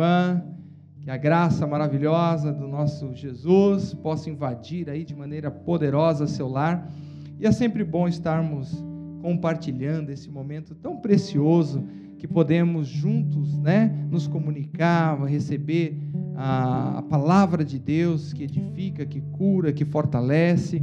irmã. Que a graça maravilhosa do nosso Jesus possa invadir aí de maneira poderosa seu lar. E é sempre bom estarmos compartilhando esse momento tão precioso que podemos juntos, né, nos comunicar, receber a, palavra de Deus que edifica, que cura, que fortalece.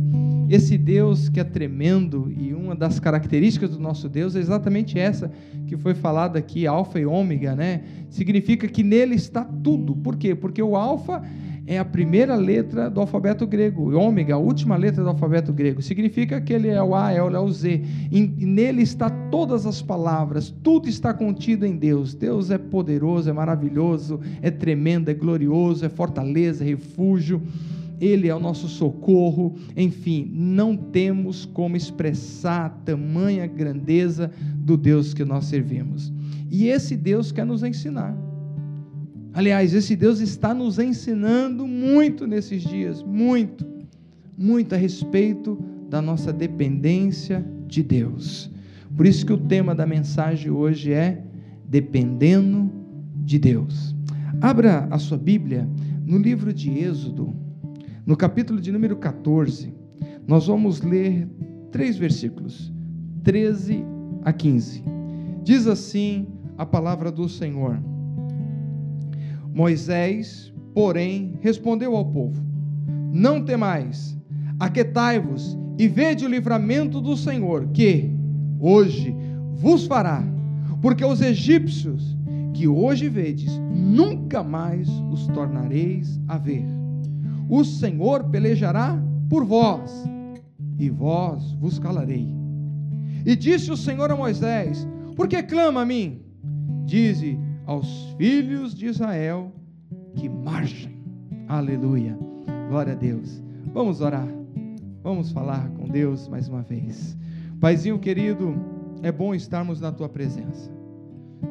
Esse Deus que é tremendo e uma das características do nosso Deus é exatamente essa que foi falada aqui, alfa e ômega, né? Significa que nele está tudo. Por quê? Porque o alfa é a primeira letra do alfabeto grego, ômega, a última letra do alfabeto grego. Significa que ele é o A, é o, é o Z. E, nele está todas as palavras, tudo está contido em Deus. Deus é poderoso, é maravilhoso, é tremendo, é glorioso, é fortaleza, é refúgio. Ele é o nosso socorro, enfim, não temos como expressar tamanha grandeza do Deus que nós servimos. E esse Deus quer nos ensinar. Aliás, esse Deus está nos ensinando muito nesses dias, muito, muito a respeito da nossa dependência de Deus. Por isso que o tema da mensagem hoje é dependendo de Deus. Abra a sua Bíblia no livro de Êxodo, no capítulo de número 14. Nós vamos ler três versículos, 13 a 15. Diz assim a palavra do Senhor. Moisés, porém, respondeu ao povo: Não temais, aquetai-vos e vede o livramento do Senhor, que hoje vos fará, porque os egípcios que hoje vedes, nunca mais os tornareis a ver. O Senhor pelejará por vós, e vós vos calarei. E disse o Senhor a Moisés: Por que clama a mim? Dize: aos filhos de Israel que marchem. Aleluia. Glória a Deus. Vamos orar. Vamos falar com Deus mais uma vez. Paizinho querido, é bom estarmos na tua presença.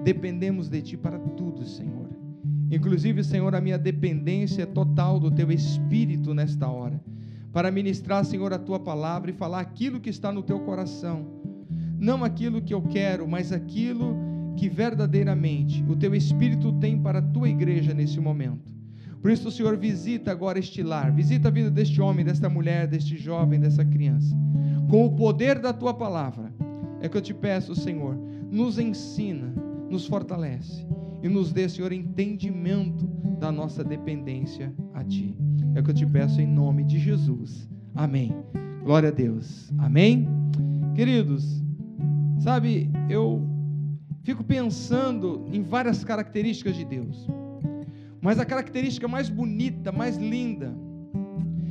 Dependemos de ti para tudo, Senhor. Inclusive, Senhor, a minha dependência é total do teu espírito nesta hora, para ministrar, Senhor, a tua palavra e falar aquilo que está no teu coração. Não aquilo que eu quero, mas aquilo que verdadeiramente o teu Espírito tem para a tua igreja nesse momento. Por isso, Senhor, visita agora este lar, visita a vida deste homem, desta mulher, deste jovem, dessa criança, com o poder da tua palavra. É que eu te peço, Senhor, nos ensina, nos fortalece e nos dê, Senhor, entendimento da nossa dependência a Ti. É o que eu te peço em nome de Jesus. Amém. Glória a Deus. Amém. Queridos, sabe, eu fico pensando em várias características de Deus. Mas a característica mais bonita, mais linda,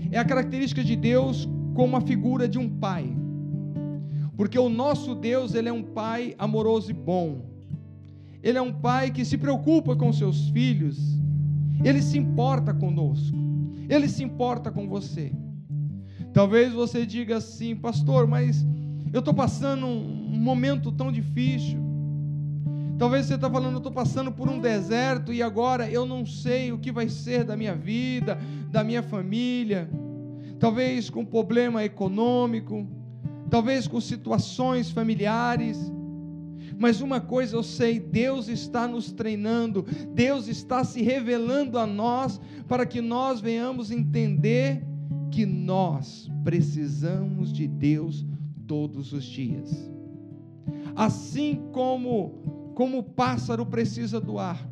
é a característica de Deus como a figura de um pai. Porque o nosso Deus, ele é um pai amoroso e bom. Ele é um pai que se preocupa com seus filhos. Ele se importa conosco. Ele se importa com você. Talvez você diga assim, pastor, mas eu estou passando um momento tão difícil. Talvez você está falando, eu estou passando por um deserto e agora eu não sei o que vai ser da minha vida, da minha família. Talvez com problema econômico, talvez com situações familiares. Mas uma coisa eu sei: Deus está nos treinando, Deus está se revelando a nós para que nós venhamos entender que nós precisamos de Deus todos os dias. Assim como como o pássaro precisa do ar,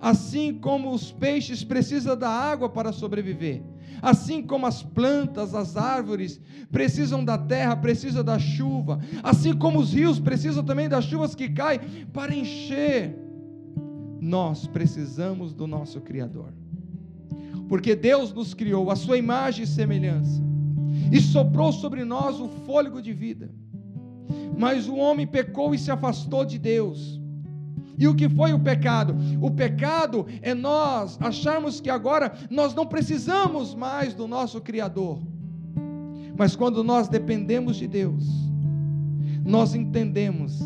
assim como os peixes precisam da água para sobreviver, assim como as plantas, as árvores precisam da terra, precisam da chuva, assim como os rios precisam também das chuvas que caem para encher, nós precisamos do nosso Criador. Porque Deus nos criou a sua imagem e semelhança e soprou sobre nós o fôlego de vida. Mas o homem pecou e se afastou de Deus. E o que foi o pecado? O pecado é nós acharmos que agora nós não precisamos mais do nosso Criador. Mas quando nós dependemos de Deus, nós entendemos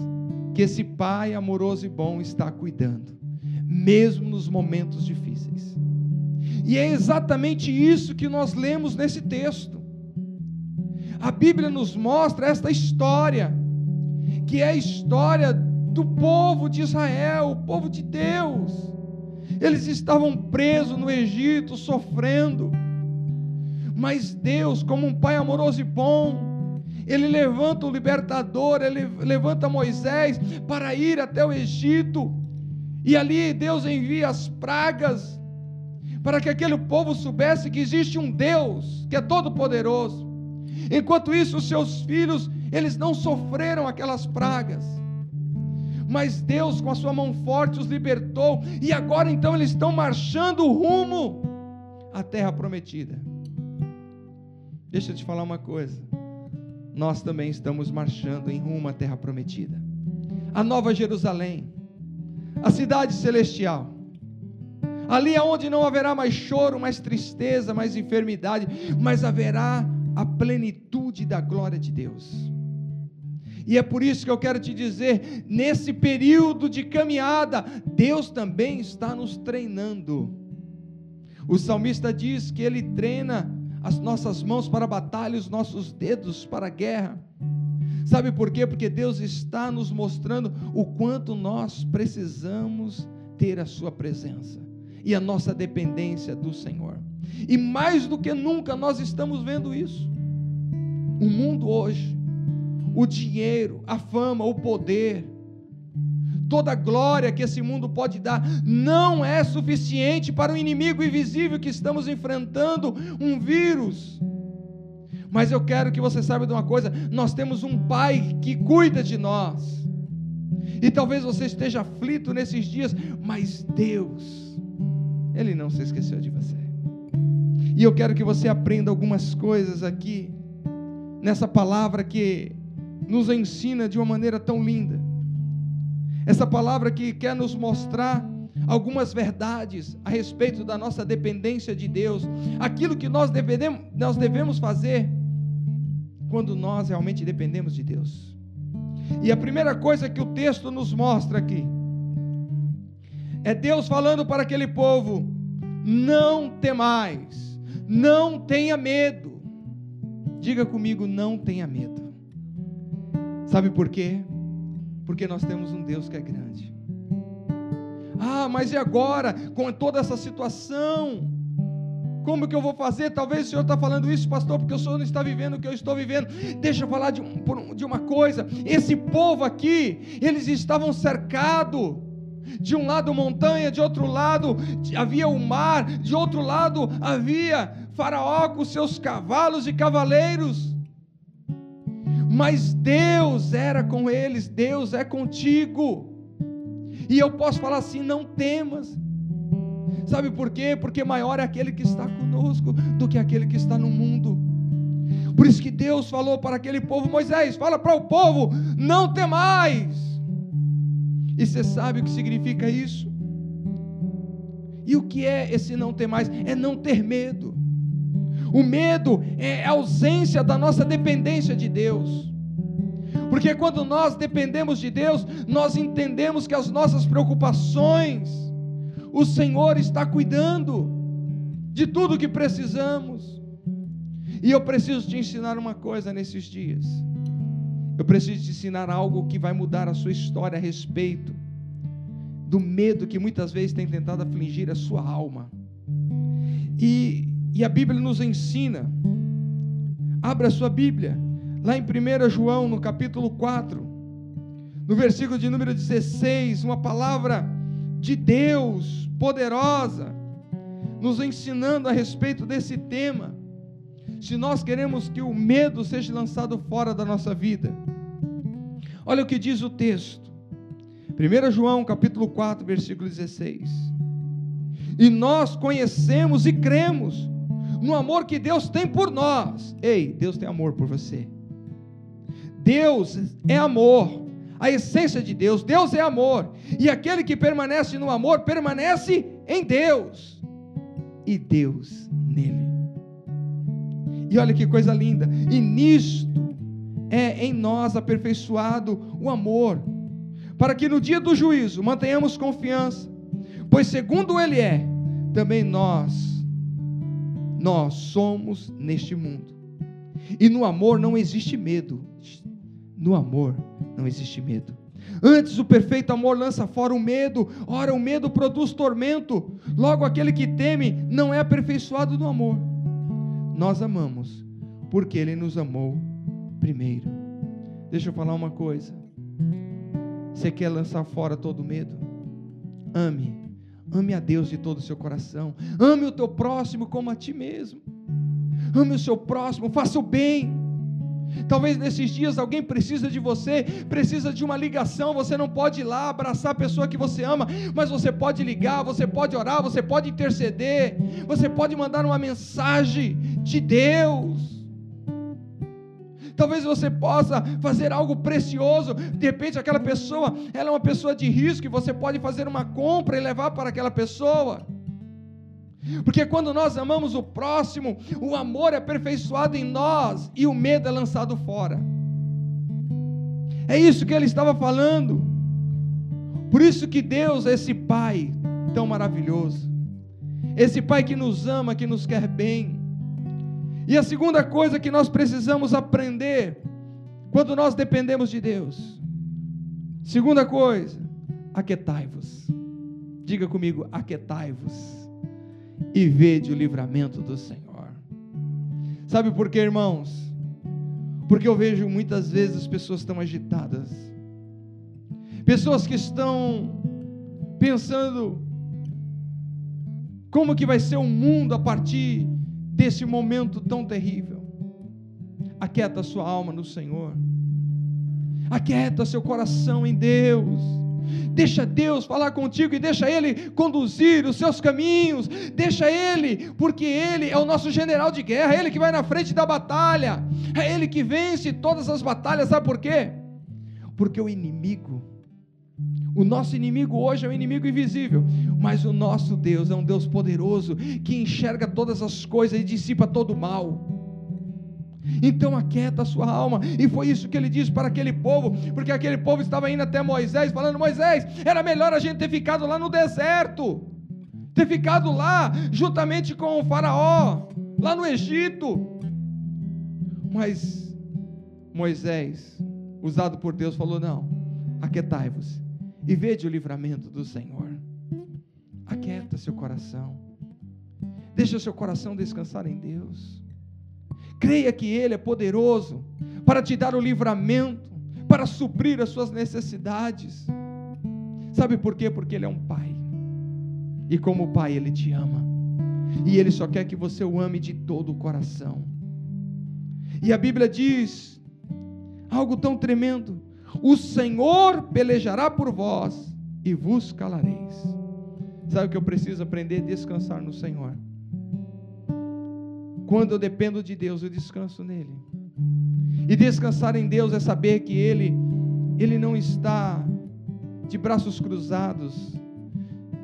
que esse Pai amoroso e bom está cuidando, mesmo nos momentos difíceis. E é exatamente isso que nós lemos nesse texto. A Bíblia nos mostra esta história que é a história do povo de Israel, o povo de Deus, Eles estavam presos no Egito, sofrendo. Mas Deus, como um pai amoroso e bom, ele levanta o libertador, ele levanta Moisés para ir até o Egito. E ali Deus envia as pragas para que aquele povo soubesse que existe um Deus que é todo poderoso. Enquanto isso, os seus filhos, eles não sofreram aquelas pragas. Mas Deus, com a sua mão forte, os libertou, e agora então eles estão marchando rumo à terra prometida. Deixa eu te falar uma coisa. Nós também estamos marchando em rumo à terra prometida. A nova Jerusalém, a cidade celestial. Ali é onde não haverá mais choro, mais tristeza, mais enfermidade, mas haverá a plenitude da glória de Deus. E é por isso que eu quero te dizer, nesse período de caminhada, Deus também está nos treinando. O salmista diz que ele treina as nossas mãos para a batalha, os nossos dedos para a guerra. Sabe por quê? Porque Deus está nos mostrando o quanto nós precisamos ter a Sua presença e a nossa dependência do Senhor. E mais do que nunca nós estamos vendo isso. O mundo hoje, o dinheiro, a fama, o poder, toda a glória que esse mundo pode dar, não é suficiente para o inimigo invisível que estamos enfrentando um vírus. Mas eu quero que você saiba de uma coisa: nós temos um Pai que cuida de nós. E talvez você esteja aflito nesses dias, mas Deus, Ele não se esqueceu de você. E eu quero que você aprenda algumas coisas aqui, nessa palavra que nos ensina de uma maneira tão linda. Essa palavra que quer nos mostrar algumas verdades a respeito da nossa dependência de Deus, aquilo que nós devemos, nós devemos fazer quando nós realmente dependemos de Deus. E a primeira coisa que o texto nos mostra aqui é Deus falando para aquele povo: não temais, não tenha medo. Diga comigo, não tenha medo. Sabe por quê? Porque nós temos um Deus que é grande. Ah, mas e agora, com toda essa situação? Como que eu vou fazer? Talvez o Senhor está falando isso, pastor, porque o Senhor não está vivendo o que eu estou vivendo. Deixa eu falar de, um, de uma coisa. Esse povo aqui, eles estavam cercados. De um lado montanha, de outro lado havia o mar, de outro lado havia Faraó com seus cavalos e cavaleiros. Mas Deus era com eles, Deus é contigo. E eu posso falar assim: não temas. Sabe por quê? Porque maior é aquele que está conosco do que aquele que está no mundo. Por isso que Deus falou para aquele povo, Moisés, fala para o povo: não temais. E você sabe o que significa isso? E o que é esse não ter mais? É não ter medo. O medo é a ausência da nossa dependência de Deus. Porque quando nós dependemos de Deus, nós entendemos que as nossas preocupações, o Senhor está cuidando de tudo que precisamos. E eu preciso te ensinar uma coisa nesses dias. Eu preciso te ensinar algo que vai mudar a sua história a respeito do medo que muitas vezes tem tentado afligir a sua alma. E, e a Bíblia nos ensina. Abra a sua Bíblia, lá em 1 João, no capítulo 4, no versículo de número 16, uma palavra de Deus poderosa, nos ensinando a respeito desse tema. Se nós queremos que o medo seja lançado fora da nossa vida, olha o que diz o texto, 1 João capítulo 4, versículo 16. E nós conhecemos e cremos no amor que Deus tem por nós. Ei, Deus tem amor por você. Deus é amor a essência de Deus. Deus é amor. E aquele que permanece no amor, permanece em Deus. E Deus nele. E olha que coisa linda. E nisto é em nós aperfeiçoado o amor, para que no dia do juízo mantenhamos confiança, pois segundo ele é, também nós nós somos neste mundo. E no amor não existe medo. No amor não existe medo. Antes o perfeito amor lança fora o medo, ora o medo produz tormento. Logo aquele que teme não é aperfeiçoado no amor. Nós amamos porque ele nos amou primeiro. Deixa eu falar uma coisa. Você quer lançar fora todo medo? Ame. Ame a Deus de todo o seu coração. Ame o teu próximo como a ti mesmo. Ame o seu próximo, faça o bem. Talvez nesses dias alguém precisa de você, precisa de uma ligação. Você não pode ir lá abraçar a pessoa que você ama, mas você pode ligar, você pode orar, você pode interceder, você pode mandar uma mensagem de Deus. Talvez você possa fazer algo precioso. De repente, aquela pessoa, ela é uma pessoa de risco, e você pode fazer uma compra e levar para aquela pessoa. Porque quando nós amamos o próximo, o amor é aperfeiçoado em nós e o medo é lançado fora. É isso que ele estava falando. Por isso que Deus é esse Pai tão maravilhoso. Esse Pai que nos ama, que nos quer bem. E a segunda coisa que nós precisamos aprender quando nós dependemos de Deus. Segunda coisa, aquetai-vos. Diga comigo, aquetai-vos e vede o livramento do Senhor. Sabe por quê, irmãos? Porque eu vejo muitas vezes as pessoas estão agitadas, pessoas que estão pensando como que vai ser o mundo a partir desse momento tão terrível. Aquieta sua alma no Senhor. Aquieta seu coração em Deus. Deixa Deus falar contigo e deixa Ele conduzir os seus caminhos. Deixa Ele, porque Ele é o nosso general de guerra, é Ele que vai na frente da batalha, é Ele que vence todas as batalhas. Sabe por quê? Porque o inimigo, o nosso inimigo hoje é um inimigo invisível, mas o nosso Deus é um Deus poderoso que enxerga todas as coisas e dissipa todo o mal. Então aquieta a sua alma. E foi isso que ele disse para aquele povo, porque aquele povo estava indo até Moisés, falando: Moisés, era melhor a gente ter ficado lá no deserto, ter ficado lá, juntamente com o Faraó, lá no Egito. Mas Moisés, usado por Deus, falou: Não, aquietai-vos e vede o livramento do Senhor. Aquieta seu coração, deixa seu coração descansar em Deus. Creia que Ele é poderoso para te dar o livramento, para suprir as suas necessidades. Sabe por quê? Porque Ele é um Pai. E como Pai, Ele te ama. E Ele só quer que você o ame de todo o coração. E a Bíblia diz algo tão tremendo: O Senhor pelejará por vós e vos calareis. Sabe o que eu preciso aprender? Descansar no Senhor. Quando eu dependo de Deus, eu descanso nele. E descansar em Deus é saber que ele ele não está de braços cruzados,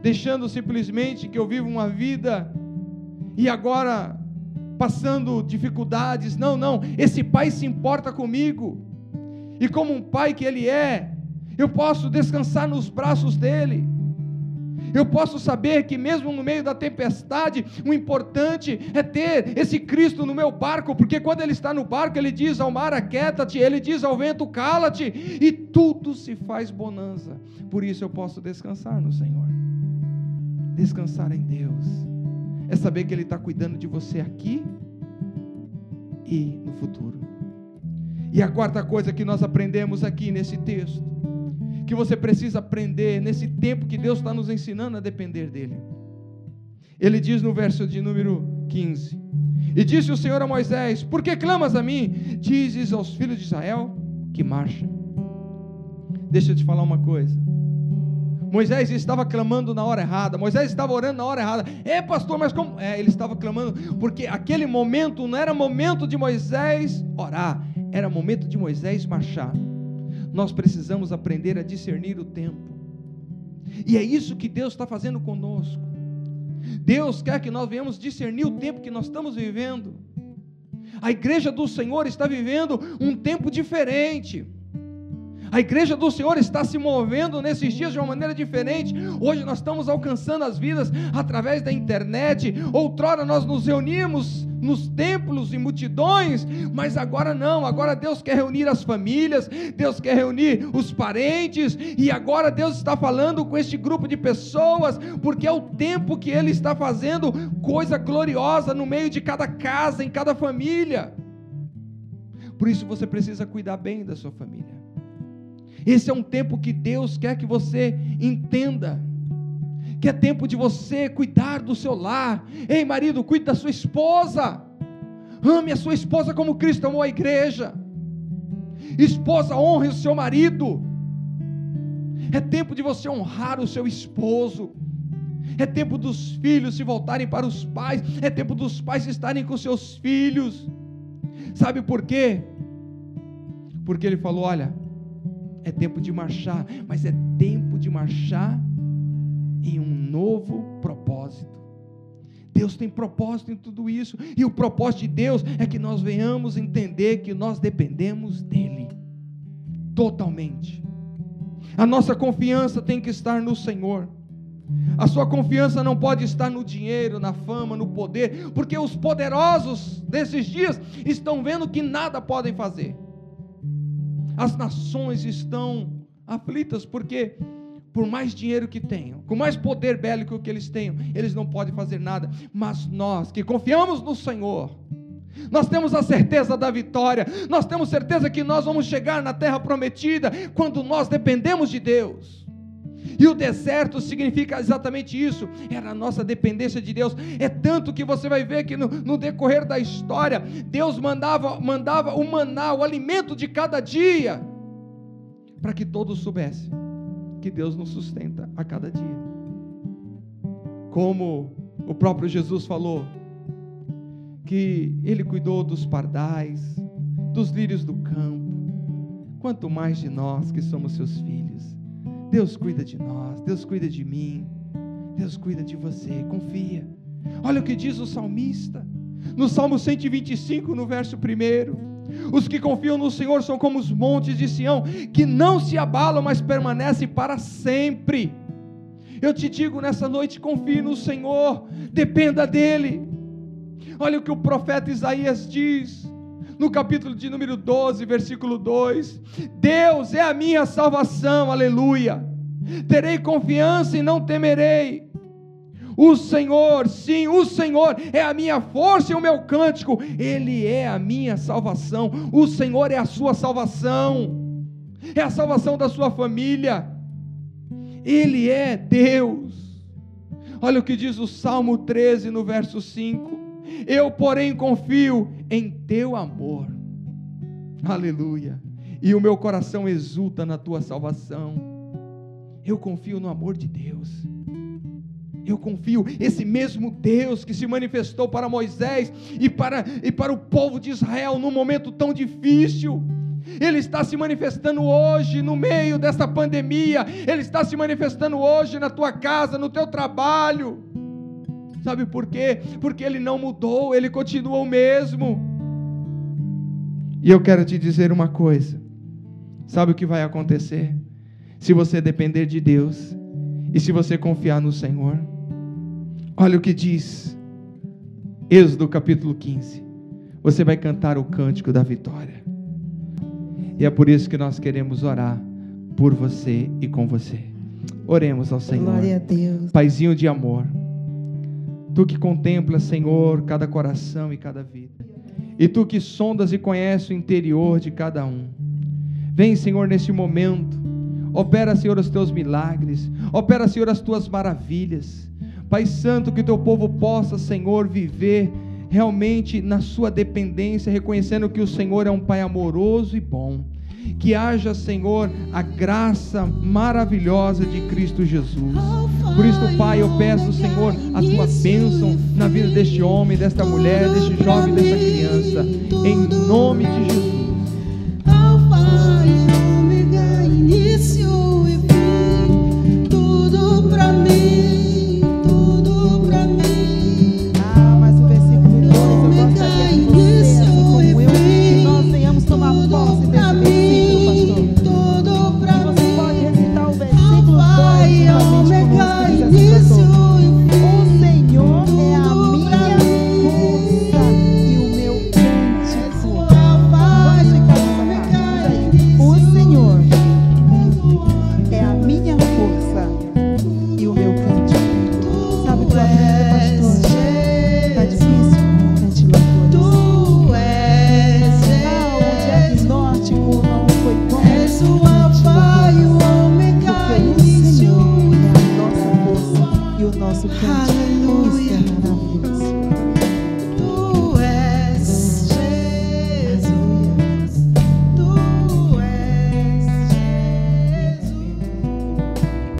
deixando simplesmente que eu vivo uma vida e agora passando dificuldades. Não, não, esse pai se importa comigo. E como um pai que ele é, eu posso descansar nos braços dele. Eu posso saber que, mesmo no meio da tempestade, o importante é ter esse Cristo no meu barco, porque quando Ele está no barco, Ele diz ao mar: aquieta-te, Ele diz ao vento: cala-te, e tudo se faz bonança. Por isso eu posso descansar no Senhor, descansar em Deus, é saber que Ele está cuidando de você aqui e no futuro. E a quarta coisa que nós aprendemos aqui nesse texto que você precisa aprender nesse tempo que Deus está nos ensinando a depender dEle. Ele diz no verso de número 15: E disse o Senhor a Moisés: Por que clamas a mim? Dizes aos filhos de Israel que marchem. Deixa eu te falar uma coisa. Moisés estava clamando na hora errada, Moisés estava orando na hora errada. É, pastor, mas como? É, ele estava clamando, porque aquele momento não era momento de Moisés orar, era momento de Moisés marchar nós precisamos aprender a discernir o tempo. E é isso que Deus está fazendo conosco. Deus quer que nós venhamos discernir o tempo que nós estamos vivendo. A igreja do Senhor está vivendo um tempo diferente. A igreja do Senhor está se movendo nesses dias de uma maneira diferente. Hoje nós estamos alcançando as vidas através da internet. Outrora nós nos reunimos nos templos e multidões, mas agora não. Agora Deus quer reunir as famílias, Deus quer reunir os parentes, e agora Deus está falando com este grupo de pessoas, porque é o tempo que Ele está fazendo coisa gloriosa no meio de cada casa, em cada família. Por isso você precisa cuidar bem da sua família. Esse é um tempo que Deus quer que você entenda. Que é tempo de você cuidar do seu lar. Ei, marido, cuide da sua esposa. Ame a sua esposa como Cristo amou a igreja. Esposa, honre o seu marido. É tempo de você honrar o seu esposo. É tempo dos filhos se voltarem para os pais. É tempo dos pais estarem com seus filhos. Sabe por quê? Porque ele falou: olha, é tempo de marchar, mas é tempo de marchar em um novo propósito. Deus tem propósito em tudo isso, e o propósito de Deus é que nós venhamos entender que nós dependemos dEle, totalmente. A nossa confiança tem que estar no Senhor. A sua confiança não pode estar no dinheiro, na fama, no poder, porque os poderosos desses dias estão vendo que nada podem fazer. As nações estão aflitas porque por mais dinheiro que tenham, com mais poder bélico que eles tenham, eles não podem fazer nada. Mas nós que confiamos no Senhor, nós temos a certeza da vitória, nós temos certeza que nós vamos chegar na terra prometida quando nós dependemos de Deus. E o deserto significa exatamente isso, era a nossa dependência de Deus. É tanto que você vai ver que no, no decorrer da história, Deus mandava, mandava o maná, o alimento de cada dia, para que todos soubessem que Deus nos sustenta a cada dia. Como o próprio Jesus falou, que Ele cuidou dos pardais, dos lírios do campo, quanto mais de nós que somos seus filhos. Deus cuida de nós, Deus cuida de mim, Deus cuida de você, confia. Olha o que diz o salmista, no Salmo 125, no verso 1. Os que confiam no Senhor são como os montes de Sião, que não se abalam, mas permanecem para sempre. Eu te digo nessa noite: confie no Senhor, dependa dEle. Olha o que o profeta Isaías diz, no capítulo de número 12, versículo 2: Deus é a minha salvação, aleluia. Terei confiança e não temerei. O Senhor, sim, o Senhor é a minha força e o meu cântico, Ele é a minha salvação, o Senhor é a sua salvação, é a salvação da sua família, Ele é Deus. Olha o que diz o Salmo 13, no verso 5: Eu, porém, confio em teu amor. Aleluia. E o meu coração exulta na tua salvação. Eu confio no amor de Deus. Eu confio, esse mesmo Deus que se manifestou para Moisés e para, e para o povo de Israel num momento tão difícil, Ele está se manifestando hoje no meio dessa pandemia, Ele está se manifestando hoje na tua casa, no teu trabalho. Sabe por quê? Porque ele não mudou, ele continua o mesmo. E eu quero te dizer uma coisa: sabe o que vai acontecer? Se você depender de Deus e se você confiar no Senhor. Olha o que diz Êxodo capítulo 15. Você vai cantar o cântico da vitória. E é por isso que nós queremos orar por você e com você. Oremos ao Senhor. Glória a Deus. Paizinho de amor. Tu que contemplas, Senhor, cada coração e cada vida. E tu que sondas e conheces o interior de cada um. Vem, Senhor, neste momento. Opera, Senhor, os teus milagres. Opera, Senhor, as tuas maravilhas. Pai Santo, que teu povo possa, Senhor, viver realmente na sua dependência, reconhecendo que o Senhor é um Pai amoroso e bom que haja, Senhor, a graça maravilhosa de Cristo Jesus. Por isso, Pai, eu peço, Senhor, a tua bênção na vida deste homem, desta mulher, deste jovem, desta criança, em nome de Jesus.